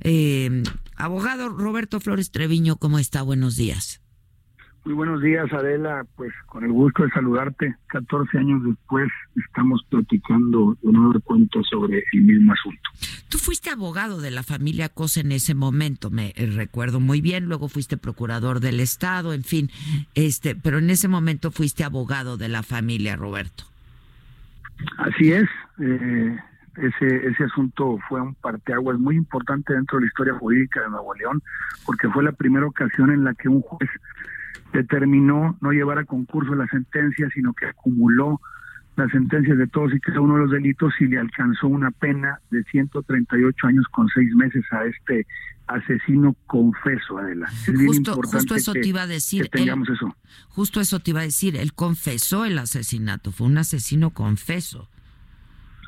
Eh, abogado Roberto Flores Treviño, ¿cómo está? Buenos días. Muy buenos días, Adela. Pues con el gusto de saludarte. 14 años después estamos platicando de nuevo cuento sobre el mismo asunto. Tú fuiste abogado de la familia Cosa en ese momento, me recuerdo muy bien. Luego fuiste procurador del Estado, en fin. este, Pero en ese momento fuiste abogado de la familia, Roberto. Así es. Eh, ese, ese asunto fue un parteaguas muy importante dentro de la historia jurídica de Nuevo León, porque fue la primera ocasión en la que un juez determinó no llevar a concurso la sentencia, sino que acumuló las sentencias de todos y cada uno de los delitos y le alcanzó una pena de 138 años con seis meses a este asesino confeso, Adela. Es justo, justo eso te iba a decir. tengamos eso. Justo eso te iba a decir. Él confesó el asesinato, fue un asesino confeso.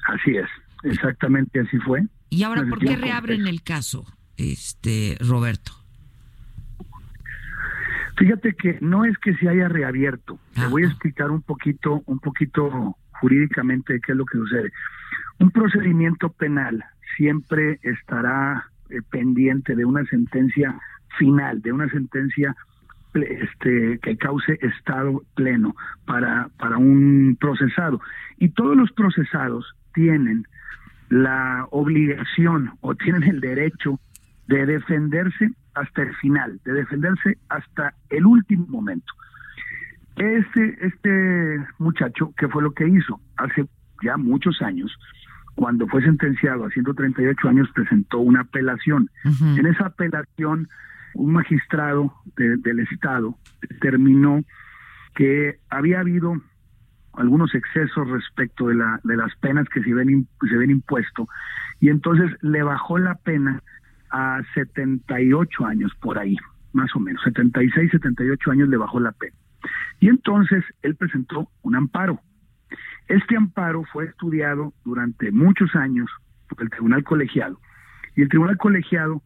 Así es, exactamente así fue. ¿Y ahora por qué reabren el caso, este Roberto? Fíjate que no es que se haya reabierto. Te voy a explicar un poquito, un poquito jurídicamente qué es lo que sucede. Un procedimiento penal siempre estará eh, pendiente de una sentencia final, de una sentencia este, que cause estado pleno para, para un procesado. Y todos los procesados tienen la obligación o tienen el derecho de defenderse hasta el final, de defenderse hasta el último momento. Este, este muchacho, ¿qué fue lo que hizo? Hace ya muchos años, cuando fue sentenciado a 138 años, presentó una apelación. En esa apelación, un magistrado del Estado determinó que había habido algunos excesos respecto de, la, de las penas que se ven, se ven impuesto y entonces le bajó la pena a 78 años por ahí, más o menos, 76, 78 años le bajó la pena. Y entonces él presentó un amparo. Este amparo fue estudiado durante muchos años por el Tribunal Colegiado. Y el Tribunal Colegiado,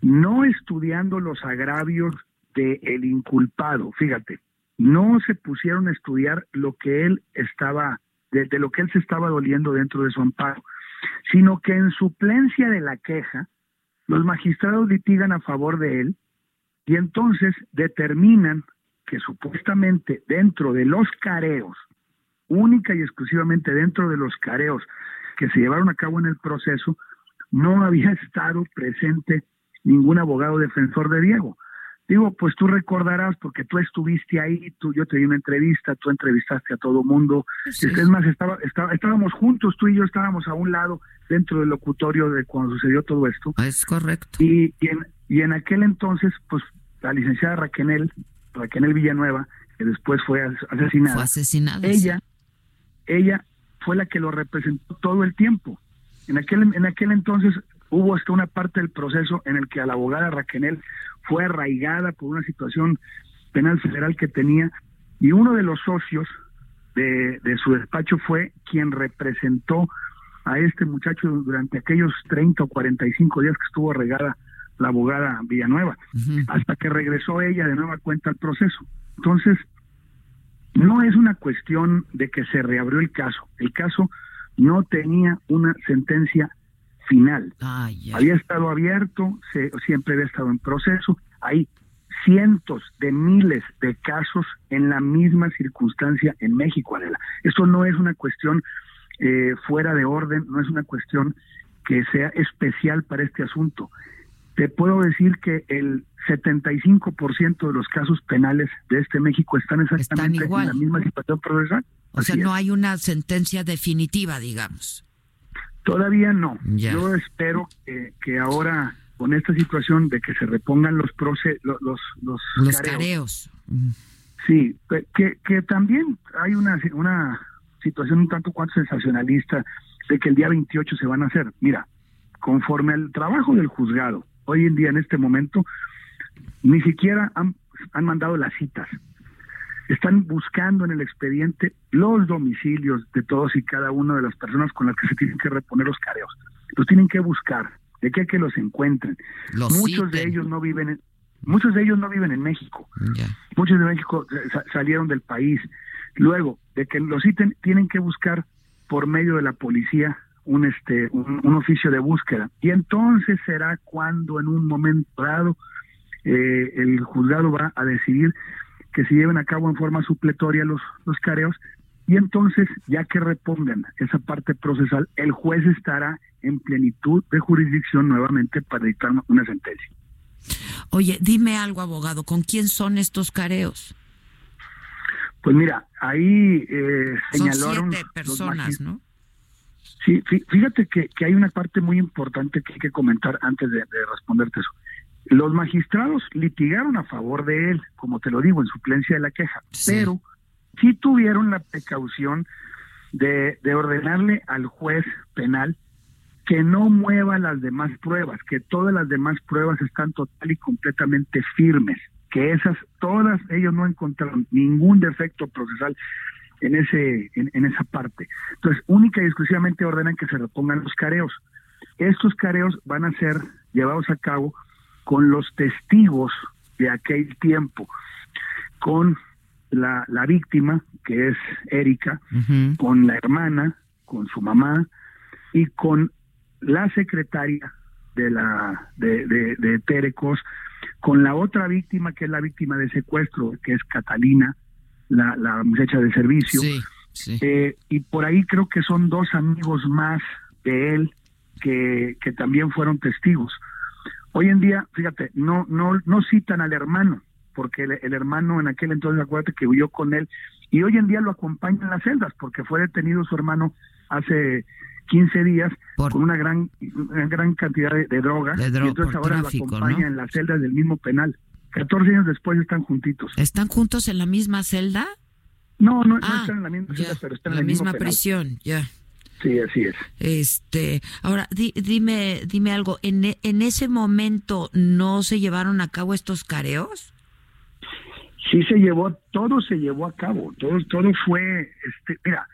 no estudiando los agravios del inculpado, fíjate, no se pusieron a estudiar lo que él estaba, de, lo que él se estaba doliendo dentro de su amparo, sino que en suplencia de la queja, los magistrados litigan a favor de él y entonces determinan que supuestamente dentro de los careos, única y exclusivamente dentro de los careos que se llevaron a cabo en el proceso, no había estado presente ningún abogado defensor de Diego. Digo, pues tú recordarás, porque tú estuviste ahí, tú, yo te di una entrevista, tú entrevistaste a todo mundo. Es más, estaba, estábamos juntos, tú y yo estábamos a un lado dentro del locutorio de cuando sucedió todo esto. Es correcto. Y, y, en, y en aquel entonces, pues la licenciada Raquel, Raquel Villanueva, que después fue asesinada. Fue asesinada. Ella, ella fue la que lo representó todo el tiempo. En aquel, en aquel entonces hubo hasta una parte del proceso en el que a la abogada Raquel fue arraigada por una situación penal federal que tenía y uno de los socios de, su despacho fue quien representó a este muchacho durante aquellos 30 o 45 días que estuvo arraigada la abogada Villanueva, hasta que regresó ella de nueva cuenta al proceso. Entonces, no es una cuestión de que se reabrió el caso, el caso no tenía una sentencia final. había estado abierto, se, siempre había estado en proceso. Hay cientos de miles de casos en la misma circunstancia en México, Adela. Esto no es una cuestión eh, fuera de orden, no es una cuestión que sea especial para este asunto. Te puedo decir que el 75% de los casos penales de este México están exactamente en la misma situación procesal. O sea, no hay una sentencia definitiva, digamos. Todavía no. Yo espero que, ahora con esta situación de que se repongan los los los, los, careos. Sí, que, que también hay una una situación un tanto cuanto sensacionalista de que el día 28 se van a hacer. Mira, conforme al trabajo del juzgado. Hoy en día, en este momento, ni siquiera han, han mandado las citas. Están buscando en el expediente los domicilios de todos y cada una de las personas con las que se tienen que reponer los careos. Los tienen que buscar, de qué que los encuentren. muchos de ellos no viven en, muchos de ellos no viven en México. Muchos de México salieron del país. Luego, de que los citen, tienen que buscar por medio de la policía un este un, oficio de búsqueda y entonces será cuando en un momento dado eh, el juzgado va a decidir que se lleven a cabo en forma supletoria los los careos y entonces ya que repongan esa parte procesal el juez estará en plenitud de jurisdicción nuevamente para dictar una sentencia. Oye, dime algo, abogado, ¿con quién son estos careos? Pues mira, ahí eh, señalaron siete personas, ¿no? Sí, fíjate que, que, hay una parte muy importante que hay que comentar antes de, responderte eso. Los magistrados litigaron a favor de él, como te lo digo, en suplencia de la queja, pero sí tuvieron la precaución de, de ordenarle al juez penal que no mueva las demás pruebas, que todas las demás pruebas están total y completamente firmes, que esas, todas ellos no encontraron ningún defecto procesal en ese, en, esa parte. Entonces, única y exclusivamente ordenan que se repongan los careos. Estos careos van a ser llevados a cabo con los testigos de aquel tiempo, con la, la víctima, que es Erika, con la hermana, con su mamá y con la secretaria de la de, de, Terecos con la otra víctima que es la víctima de secuestro que es Catalina la, la muchacha de servicio. Eh, y por ahí creo que son dos amigos más de él que, que también fueron testigos hoy en día fíjate no no no citan al hermano porque el, el hermano en aquel entonces acuérdate que huyó con él y hoy en día lo acompaña en las celdas porque fue detenido su hermano hace 15 días con una gran una gran cantidad de, droga, y entonces ahora lo acompaña en las celdas del mismo penal. 14 años después están juntitos. ¿Están juntos en la misma celda? No, no, ah, están en la misma celda, pero están en la misma prisión, ya. Sí, así es. Este, ahora dime, dime algo. En, en ese momento no se llevaron a cabo estos careos. Sí se llevó, todo se llevó a cabo, todo, todo fue, este, mira,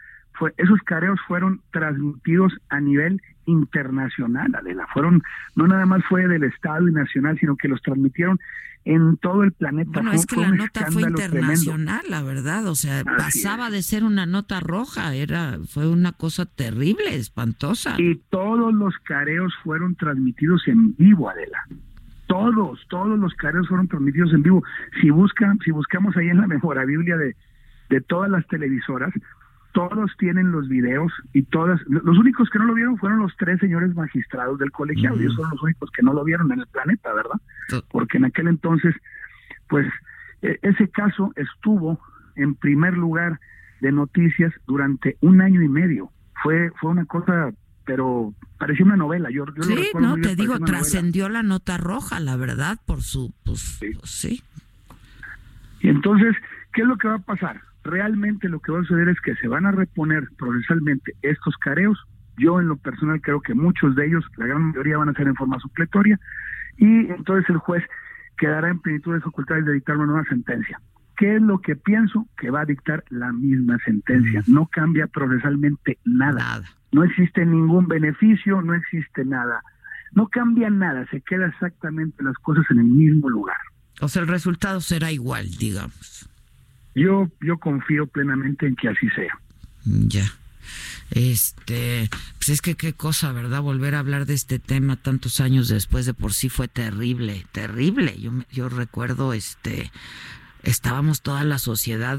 esos careos fueron transmitidos a nivel internacional, Adela. Fueron, no nada más fue del Estado y nacional, sino que los transmitieron en todo el planeta. Bueno, es que la nota fue internacional, la verdad. O sea, pasaba de ser una nota roja, era, fue una cosa terrible, espantosa. Y todos los careos fueron transmitidos en vivo, Adela. Todos, todos los careos fueron transmitidos en vivo. Si buscan, si buscamos ahí en la Biblia de, de todas las televisoras, todos tienen los videos y todas, los únicos que no lo vieron fueron los tres señores magistrados del colegiado, y ellos son los únicos que no lo vieron en el planeta, ¿verdad? Porque en aquel entonces, pues, e, ese caso estuvo en primer lugar de noticias durante un año y medio. Fue, fue una cosa, pero parecía una novela. Yo, sí, no, te digo, trascendió la nota roja, la verdad, por su, pues, pues, sí. Y entonces, ¿qué es lo que va a pasar? Realmente lo que va a suceder es que se van a reponer procesalmente estos careos. Yo en lo personal creo que muchos de ellos, la gran mayoría van a ser en forma supletoria y entonces el juez quedará en plenitud de facultades de dictar una nueva sentencia. ¿Qué es lo que pienso? Que va a dictar la misma sentencia. No cambia procesalmente nada. No existe ningún beneficio, no existe nada. No cambia nada, se queda exactamente las cosas en el mismo lugar. O sea, el resultado será igual, digamos. Yo, yo confío plenamente en que así sea. Ya. Este, pues es que qué cosa, ¿verdad? Volver a hablar de este tema tantos años después de por sí fue terrible, terrible. Yo, yo recuerdo, este, estábamos toda la sociedad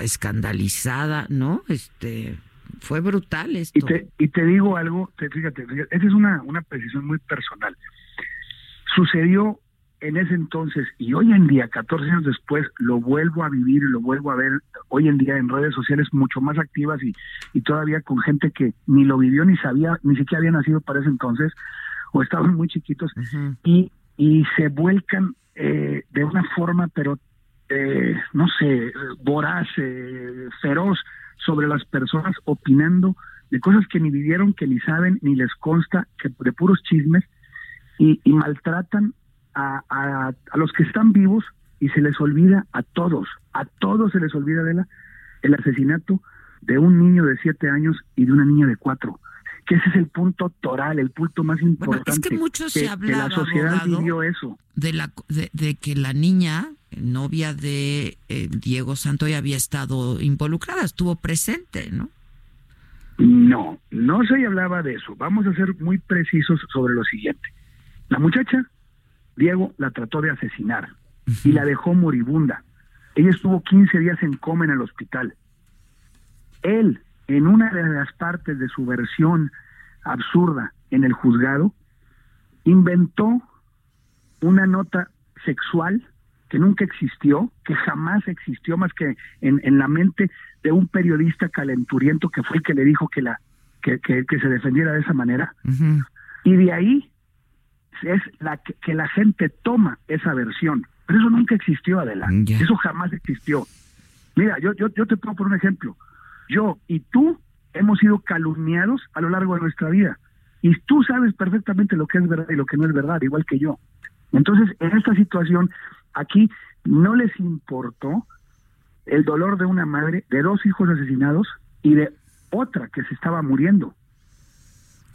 escandalizada, ¿no? Este, fue brutal esto. Y te, y te digo algo, te, fíjate, fíjate, esa es una, una precisión muy personal. Sucedió en ese entonces y hoy en día, 14 años después, lo vuelvo a vivir y lo vuelvo a ver hoy en día en redes sociales mucho más activas y, y todavía con gente que ni lo vivió ni sabía, ni siquiera había nacido para ese entonces o estaban muy chiquitos y, y se vuelcan eh, de una forma, pero eh, no sé, voraz, eh, feroz sobre las personas opinando de cosas que ni vivieron, que ni saben, ni les consta, que de puros chismes, y, maltratan a, a, los que están vivos y se les olvida a todos, a todos se les olvida de la, el asesinato de un niño de siete años y de una niña de cuatro que ese es el punto toral, el punto más importante. es que mucho se hablaba, la sociedad vivió eso. De, la, de, que la niña, novia de eh, Diego Santoy, había estado involucrada, estuvo presente, ¿no? No, no se hablaba de eso. Vamos a ser muy precisos sobre lo siguiente. La muchacha, Diego, la trató de asesinar y la dejó moribunda. Ella estuvo 15 días en coma en el hospital. Él en una de las partes de su versión absurda en el juzgado, inventó una nota sexual que nunca existió, que jamás existió más que en, la mente de un periodista calenturiento que fue el que le dijo que la que, se defendiera de esa manera. Y de ahí es la que, la gente toma esa versión. Pero eso nunca existió, adelante. Eso jamás existió. Mira, yo, yo, yo te pongo por un ejemplo yo y tú hemos sido calumniados a lo largo de nuestra vida. Y tú sabes perfectamente lo que es verdad y lo que no es verdad, igual que yo. Entonces, en esta situación, aquí no les importó el dolor de una madre, de dos hijos asesinados y de otra que se estaba muriendo.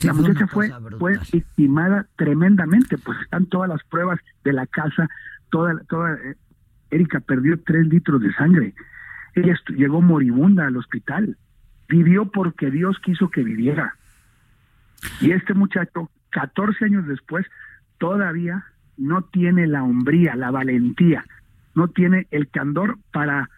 La muchacha fue, fue estimada tremendamente, pues están todas las pruebas de la casa, toda, toda, eh, Erika perdió tres litros de sangre. Ella llegó moribunda al hospital. Vivió porque Dios quiso que viviera. Y este muchacho, 14 años después, todavía no tiene la hombría, la valentía, no tiene el candor para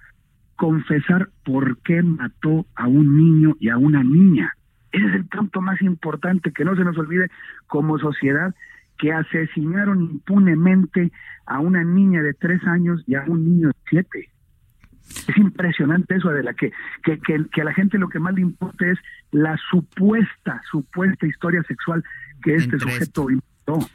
confesar por qué mató a un niño y a una niña. Ese es el punto más importante, que no se nos olvide como sociedad que asesinaron impunemente a una niña de tres años y a un niño de siete. Es impresionante eso, de la que, que, que, a la gente lo que más le importa es la supuesta, supuesta historia sexual que este sujeto inventó.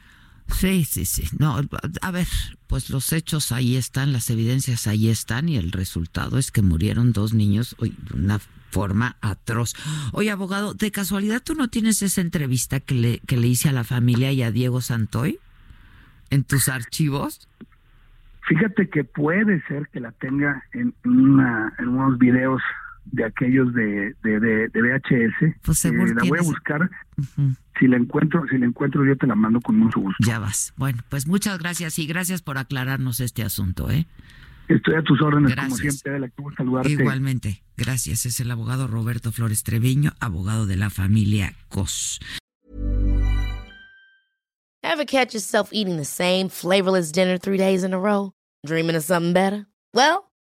Sí, sí, sí. No, a ver, pues los hechos ahí están, las evidencias ahí están y el resultado es que murieron dos niños de una forma atroz. Oye, abogado, de casualidad tú no tienes esa entrevista que le, que le hice a la familia y a Diego Santoy en tus archivos? Fíjate que puede ser que la tenga en, una, en unos videos de aquellos de, de, de, VHS. Pues eh, la voy a buscar. Si la encuentro, si la encuentro yo te la mando con mucho gusto. Ya vas. Bueno, pues muchas gracias y gracias por aclararnos este asunto, ¿eh? Estoy a tus órdenes como siempre, la saludarte. Igualmente. Gracias. Es el abogado Roberto Flores Treviño, abogado de la familia Cos. Ever catch yourself eating the same flavorless dinner three days in a row? Dreaming of something better? Well,